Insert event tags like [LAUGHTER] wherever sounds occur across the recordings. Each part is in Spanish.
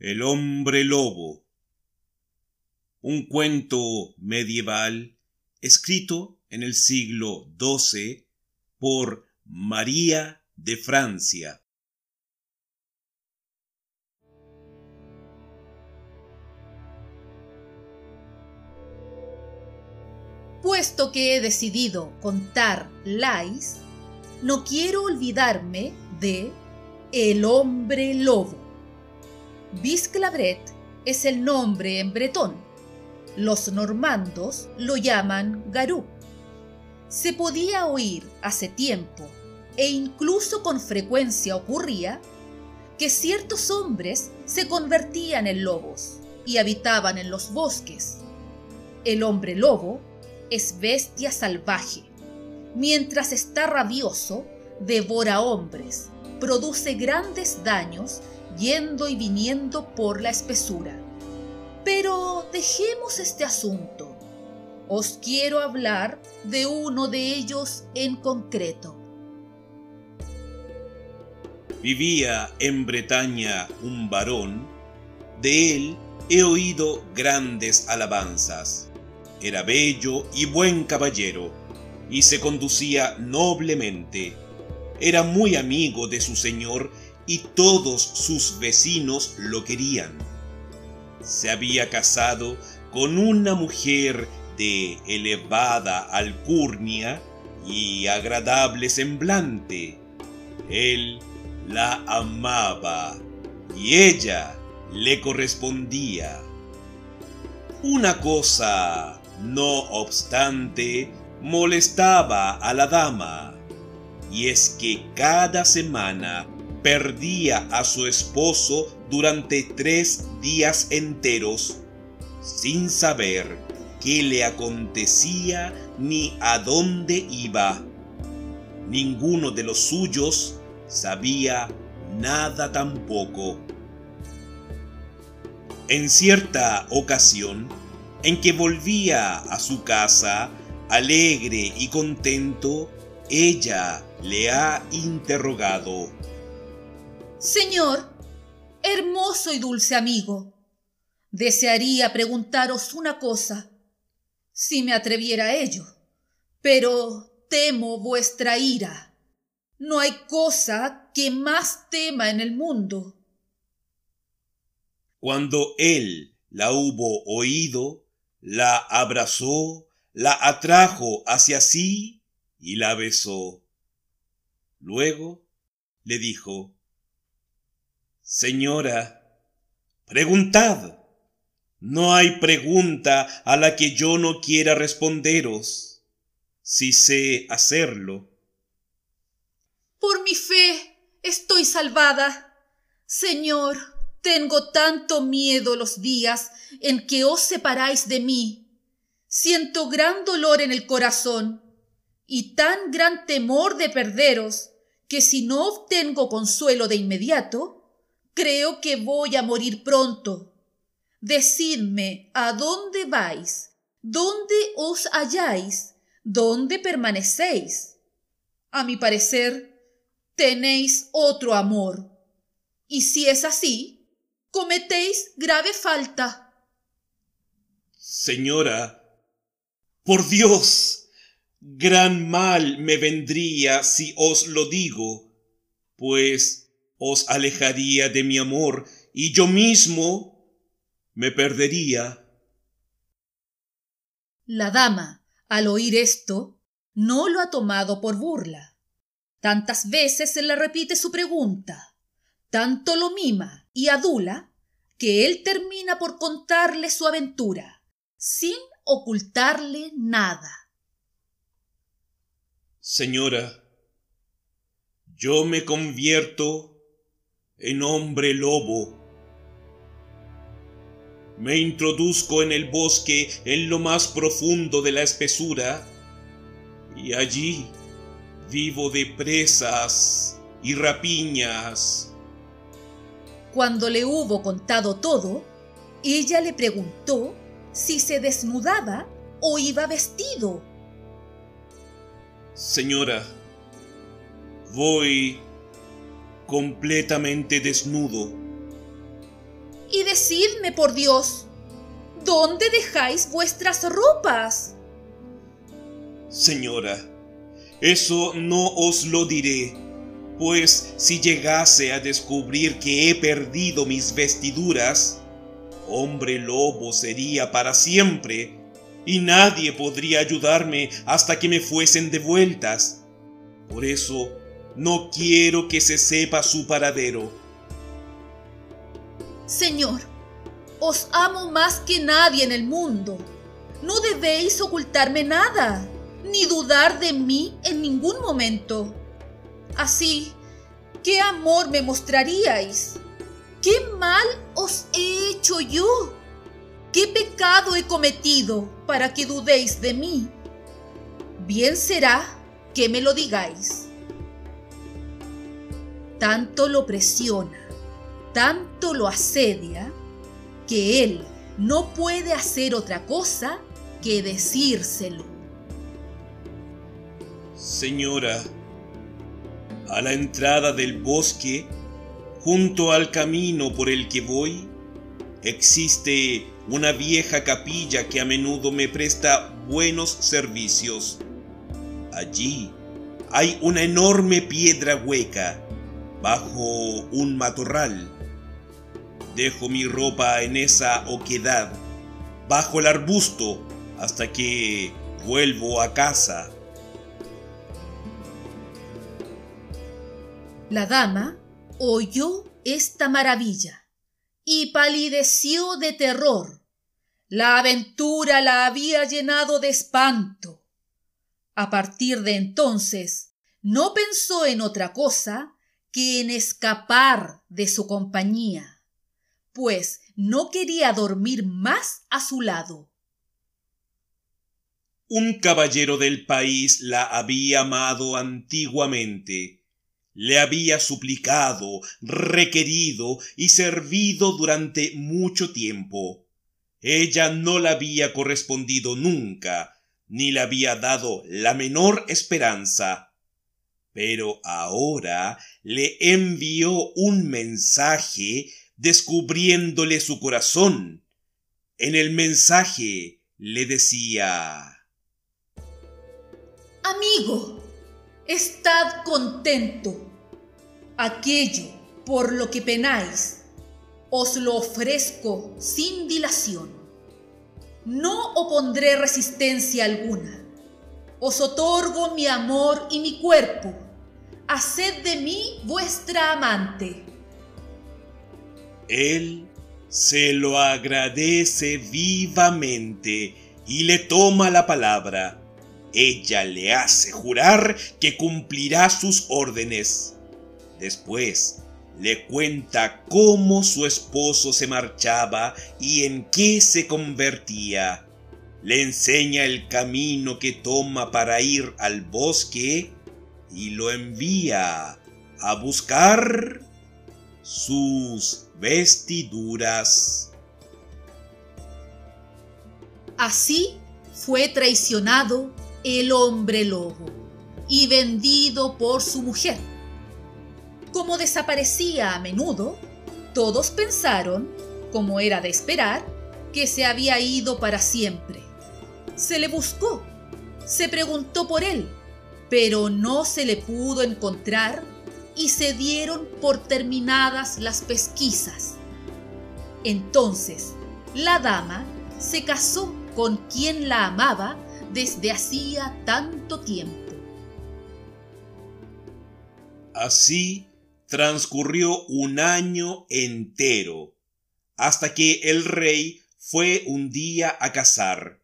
El hombre lobo. Un cuento medieval escrito en el siglo XII por María de Francia. Puesto que he decidido contar Lais, no quiero olvidarme de El hombre lobo. Bisclavret es el nombre en bretón. Los normandos lo llaman Garú. Se podía oír hace tiempo, e incluso con frecuencia ocurría, que ciertos hombres se convertían en lobos y habitaban en los bosques. El hombre lobo es bestia salvaje. Mientras está rabioso, devora hombres, produce grandes daños yendo y viniendo por la espesura. Pero dejemos este asunto. Os quiero hablar de uno de ellos en concreto. Vivía en Bretaña un varón, de él he oído grandes alabanzas. Era bello y buen caballero, y se conducía noblemente. Era muy amigo de su señor y todos sus vecinos lo querían. Se había casado con una mujer de elevada alcurnia y agradable semblante. Él la amaba y ella le correspondía. Una cosa no obstante, molestaba a la dama, y es que cada semana perdía a su esposo durante tres días enteros, sin saber qué le acontecía ni a dónde iba. Ninguno de los suyos sabía nada tampoco. En cierta ocasión, en que volvía a su casa alegre y contento, ella le ha interrogado. Señor, hermoso y dulce amigo, desearía preguntaros una cosa, si me atreviera a ello, pero temo vuestra ira. No hay cosa que más tema en el mundo. Cuando él la hubo oído, la abrazó, la atrajo hacia sí y la besó. Luego le dijo, Señora, preguntad. No hay pregunta a la que yo no quiera responderos, si sé hacerlo. Por mi fe estoy salvada. Señor, tengo tanto miedo los días en que os separáis de mí. Siento gran dolor en el corazón y tan gran temor de perderos que si no obtengo consuelo de inmediato, creo que voy a morir pronto. Decidme a dónde vais, dónde os halláis, dónde permanecéis. A mi parecer, tenéis otro amor. Y si es así, cometéis grave falta. Señora, por Dios, gran mal me vendría si os lo digo, pues os alejaría de mi amor y yo mismo me perdería. La dama, al oír esto, no lo ha tomado por burla. Tantas veces se le repite su pregunta, tanto lo mima y adula que él termina por contarle su aventura, sin ocultarle nada. Señora, yo me convierto en hombre lobo. Me introduzco en el bosque en lo más profundo de la espesura y allí vivo de presas y rapiñas cuando le hubo contado todo, ella le preguntó si se desnudaba o iba vestido. Señora, voy completamente desnudo. y decidme por Dios, ¿dónde dejáis vuestras ropas? Señora, eso no os lo diré, pues si llegase a descubrir que he perdido mis vestiduras, hombre lobo sería para siempre, y nadie podría ayudarme hasta que me fuesen devueltas. Por eso no quiero que se sepa su paradero. Señor, os amo más que nadie en el mundo. No debéis ocultarme nada, ni dudar de mí en ningún momento. Así, ¿qué amor me mostraríais? ¿Qué mal os he hecho yo? ¿Qué pecado he cometido para que dudéis de mí? Bien será que me lo digáis. Tanto lo presiona, tanto lo asedia, que él no puede hacer otra cosa que decírselo. Señora, a la entrada del bosque, junto al camino por el que voy, existe una vieja capilla que a menudo me presta buenos servicios. Allí hay una enorme piedra hueca bajo un matorral. Dejo mi ropa en esa oquedad, bajo el arbusto, hasta que vuelvo a casa. La dama oyó esta maravilla y palideció de terror. La aventura la había llenado de espanto. A partir de entonces, no pensó en otra cosa que en escapar de su compañía, pues no quería dormir más a su lado. Un caballero del país la había amado antiguamente le había suplicado, requerido y servido durante mucho tiempo. Ella no le había correspondido nunca, ni le había dado la menor esperanza. Pero ahora le envió un mensaje descubriéndole su corazón. En el mensaje le decía Amigo, Estad contento. Aquello por lo que penáis, os lo ofrezco sin dilación. No opondré resistencia alguna. Os otorgo mi amor y mi cuerpo. Haced de mí vuestra amante. Él se lo agradece vivamente y le toma la palabra ella le hace jurar que cumplirá sus órdenes. Después le cuenta cómo su esposo se marchaba y en qué se convertía. Le enseña el camino que toma para ir al bosque y lo envía a buscar sus vestiduras. Así fue traicionado el hombre lobo y vendido por su mujer. Como desaparecía a menudo, todos pensaron, como era de esperar, que se había ido para siempre. Se le buscó, se preguntó por él, pero no se le pudo encontrar y se dieron por terminadas las pesquisas. Entonces, la dama se casó con quien la amaba desde hacía tanto tiempo. Así transcurrió un año entero, hasta que el rey fue un día a cazar.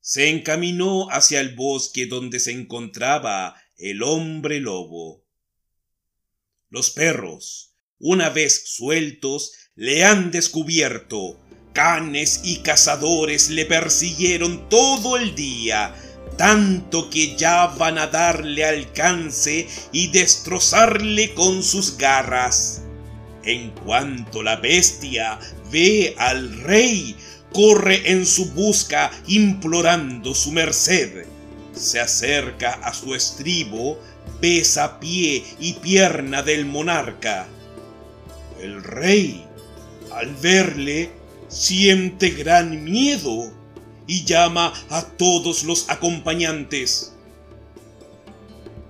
Se encaminó hacia el bosque donde se encontraba el hombre lobo. Los perros, una vez sueltos, le han descubierto Canes y cazadores le persiguieron todo el día, tanto que ya van a darle alcance y destrozarle con sus garras. En cuanto la bestia ve al rey, corre en su busca implorando su merced. Se acerca a su estribo, besa pie y pierna del monarca. El rey Al verle, siente gran miedo y llama a todos los acompañantes.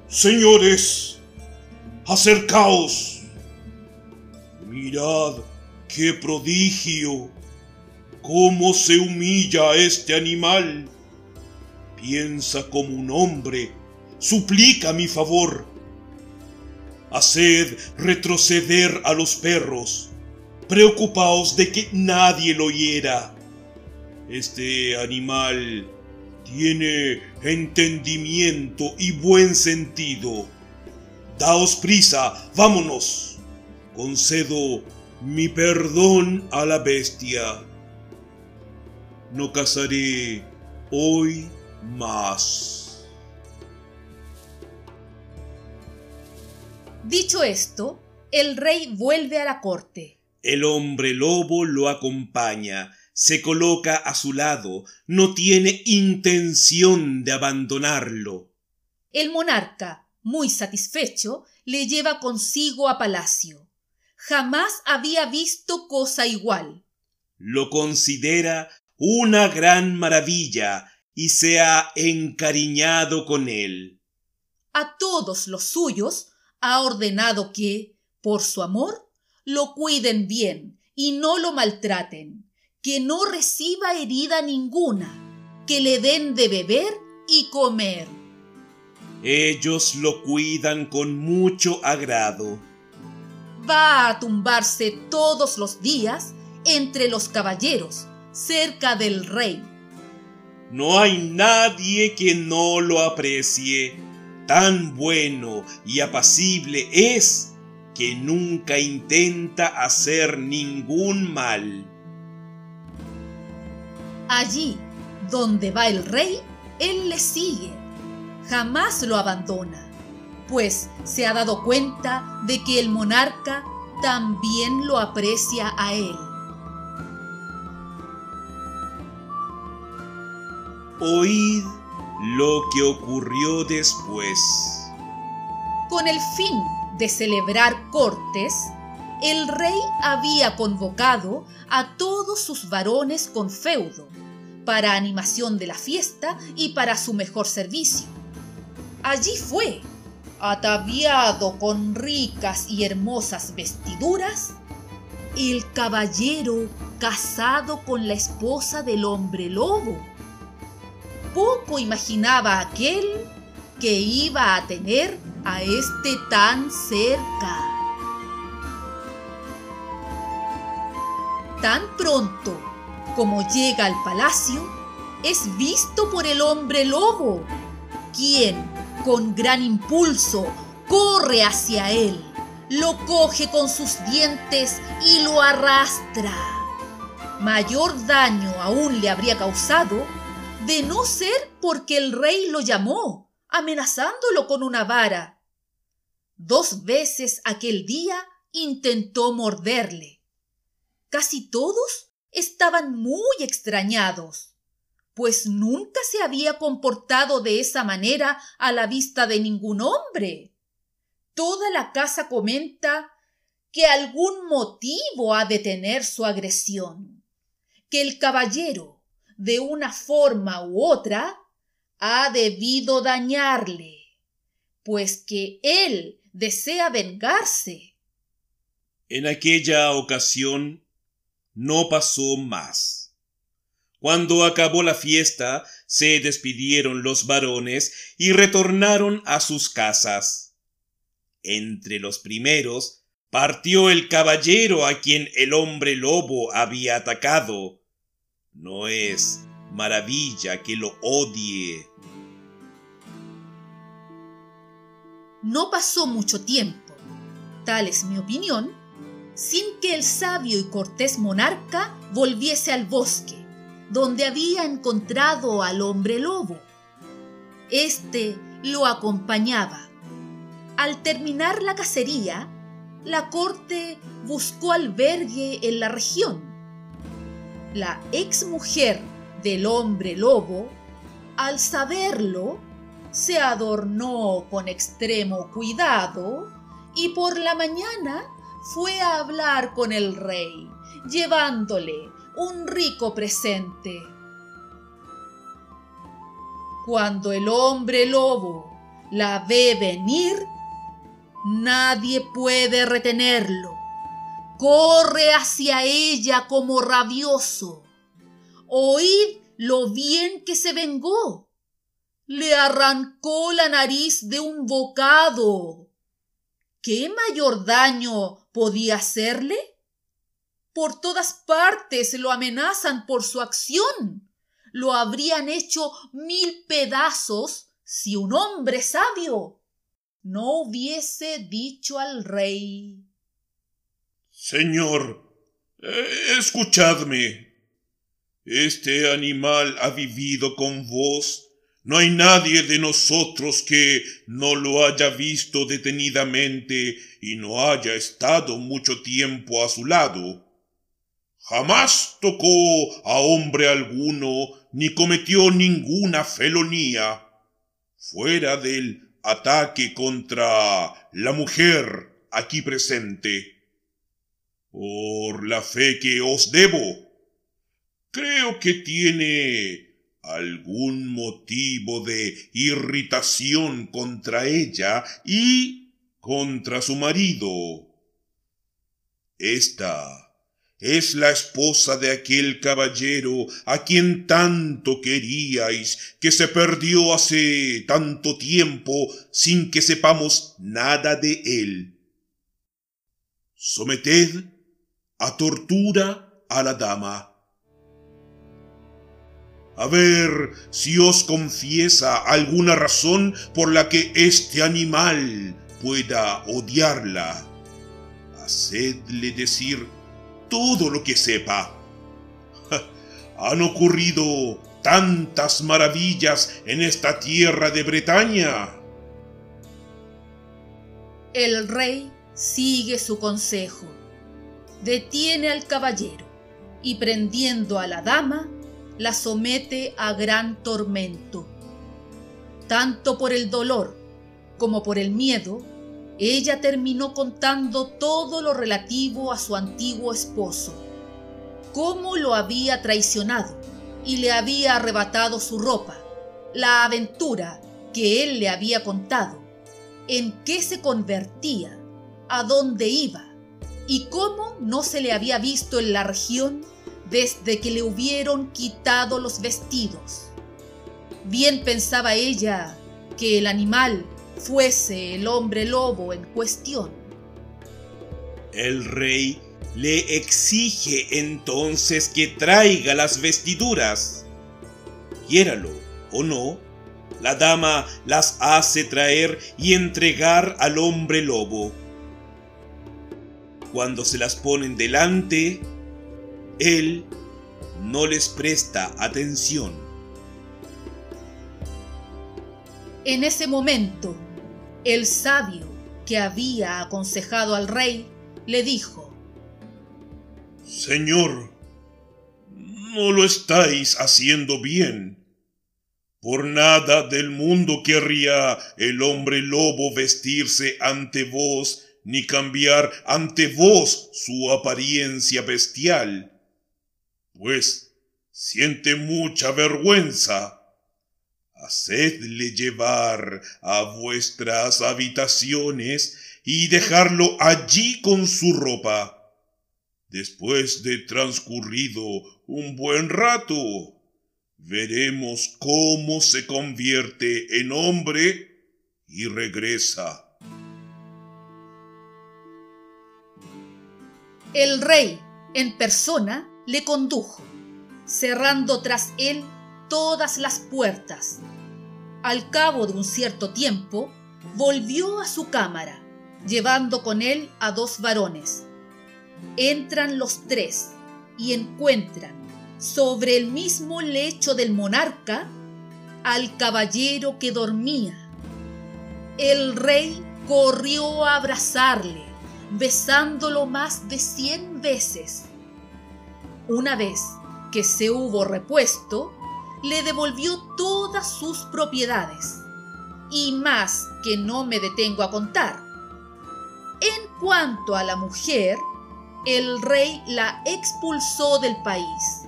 Señores, acercaos. Mirad qué prodigio, cómo se humilla este animal. Piensa como un hombre, suplica mi favor. Haced retroceder a los perros, preocupaos de que nadie lo hiera. Este animal tiene entendimiento y buen sentido. Daos prisa, vámonos. Concedo mi perdón a la bestia. No cazaré hoy más. Dicho esto, el rey vuelve a la corte. El hombre lobo lo acompaña se coloca a su lado, no tiene intención de abandonarlo. El monarca, muy satisfecho, le lleva consigo a palacio. Jamás había visto cosa igual. Lo considera una gran maravilla y se ha encariñado con él. A todos los suyos ha ordenado que, por su amor, lo cuiden bien y no lo maltraten que no reciba herida ninguna, que le den de beber y comer. Ellos lo cuidan con mucho agrado. Va a tumbarse todos los días entre los caballeros, cerca del rey. No hay nadie que no lo aprecie. Tan bueno y apacible es que nunca intenta hacer ningún mal. Allí donde va el rey, él le sigue. Jamás lo abandona, pues se ha dado cuenta de que el monarca también lo aprecia a él. Oíd lo que ocurrió después. Con el fin de celebrar cortes, el rey había convocado a todos sus varones con feudo, para animación de la fiesta y para su mejor servicio. Allí fue, ataviado con ricas y hermosas vestiduras, el caballero casado con la esposa del hombre lobo. Poco imaginaba aquel que iba a tener a este tan cerca. Tan pronto como llega al palacio, es visto por el hombre lobo, quien, con gran impulso, corre hacia él, lo coge con sus dientes y lo arrastra. Mayor daño aún le habría causado de no ser porque el rey lo llamó, amenazándolo con una vara. Dos veces aquel día intentó morderle Casi todos estaban muy extrañados, pues nunca se había comportado de esa manera a la vista de ningún hombre. Toda la casa comenta que algún motivo ha de tener su agresión, que el caballero, de una forma u otra, ha debido dañarle, pues que él desea vengarse. En aquella ocasión no pasó más. Cuando acabó la fiesta, se despidieron los varones y retornaron a sus casas. Entre los primeros partió el caballero a quien el hombre lobo había atacado. No es maravilla que lo odie. No pasó mucho tiempo, tal es mi opinión, sin que el sabio y cortés monarca volviese al bosque, donde había encontrado al hombre lobo. Este lo acompañaba. Al terminar la cacería, la corte buscó albergue en la región. La ex mujer del hombre lobo, al saberlo, se adornó con extremo cuidado y por la mañana fue a hablar con el rey, llevándole un rico presente. Cuando el hombre lobo la ve venir, nadie puede retenerlo. Corre hacia ella como rabioso. Oíd lo bien que se vengó. Le arrancó la nariz de un bocado. ¿Qué mayor daño podía hacerle? Por todas partes lo amenazan por su acción. Lo habrían hecho mil pedazos si un hombre sabio no hubiese dicho al rey. Señor, eh, escuchadme. Este animal ha vivido con vos. No hay nadie de nosotros que no lo haya visto detenidamente y no haya estado mucho tiempo a su lado. Jamás tocó a hombre alguno ni cometió ninguna felonía, fuera del ataque contra la mujer aquí presente. Por la fe que os debo, creo que tiene algún motivo de irritación contra ella y contra su marido. Esta es la esposa de aquel caballero a quien tanto queríais, que se perdió hace tanto tiempo sin que sepamos nada de él. Someted a tortura a la dama. A ver si os confiesa alguna razón por la que este animal pueda odiarla. Hacedle decir todo lo que sepa. [LAUGHS] Han ocurrido tantas maravillas en esta tierra de Bretaña. El rey sigue su consejo. Detiene al caballero y prendiendo a la dama, la somete a gran tormento. Tanto por el dolor como por el miedo, ella terminó contando todo lo relativo a su antiguo esposo, cómo lo había traicionado y le había arrebatado su ropa, la aventura que él le había contado, en qué se convertía, a dónde iba y cómo no se le había visto en la región desde que le hubieron quitado los vestidos. Bien pensaba ella que el animal fuese el hombre lobo en cuestión. El rey le exige entonces que traiga las vestiduras. Quiéralo o no, la dama las hace traer y entregar al hombre lobo. Cuando se las ponen delante, él no les presta atención. En ese momento, el sabio que había aconsejado al rey le dijo, Señor, no lo estáis haciendo bien. Por nada del mundo querría el hombre lobo vestirse ante vos, ni cambiar ante vos su apariencia bestial, pues siente mucha vergüenza hacedle llevar a vuestras habitaciones y dejarlo allí con su ropa. Después de transcurrido un buen rato, veremos cómo se convierte en hombre y regresa. El rey, en persona, le condujo, cerrando tras él todas las puertas al cabo de un cierto tiempo, volvió a su cámara, llevando con él a dos varones. Entran los tres y encuentran sobre el mismo lecho del monarca al caballero que dormía. El rey corrió a abrazarle, besándolo más de cien veces. Una vez que se hubo repuesto, le devolvió todas sus propiedades, y más que no me detengo a contar. En cuanto a la mujer, el rey la expulsó del país.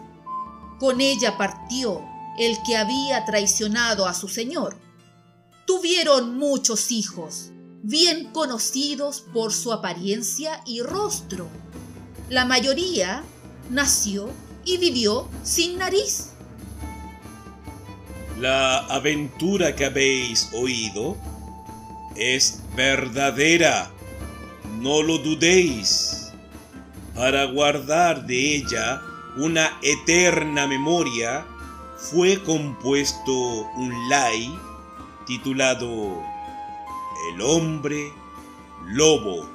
Con ella partió el que había traicionado a su señor. Tuvieron muchos hijos, bien conocidos por su apariencia y rostro. La mayoría nació y vivió sin nariz. La aventura que habéis oído es verdadera, no lo dudéis. Para guardar de ella una eterna memoria, fue compuesto un lay titulado El hombre lobo.